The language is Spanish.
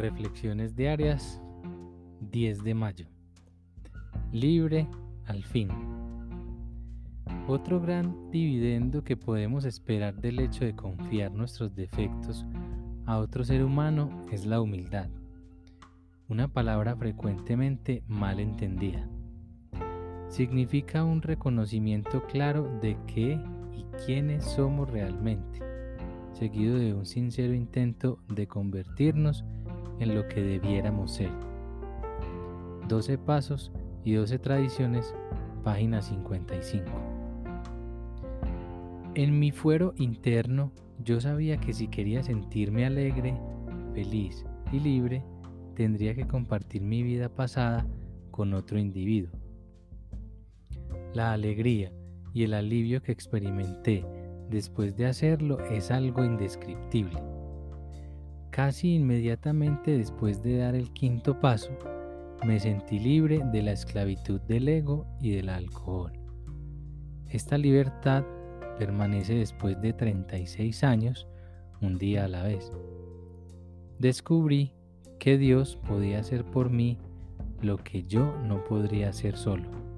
Reflexiones diarias 10 de mayo. Libre al fin. Otro gran dividendo que podemos esperar del hecho de confiar nuestros defectos a otro ser humano es la humildad, una palabra frecuentemente mal entendida. Significa un reconocimiento claro de qué y quiénes somos realmente, seguido de un sincero intento de convertirnos en lo que debiéramos ser. 12 Pasos y 12 Tradiciones, página 55. En mi fuero interno yo sabía que si quería sentirme alegre, feliz y libre, tendría que compartir mi vida pasada con otro individuo. La alegría y el alivio que experimenté después de hacerlo es algo indescriptible. Casi inmediatamente después de dar el quinto paso, me sentí libre de la esclavitud del ego y del alcohol. Esta libertad permanece después de 36 años, un día a la vez. Descubrí que Dios podía hacer por mí lo que yo no podría hacer solo.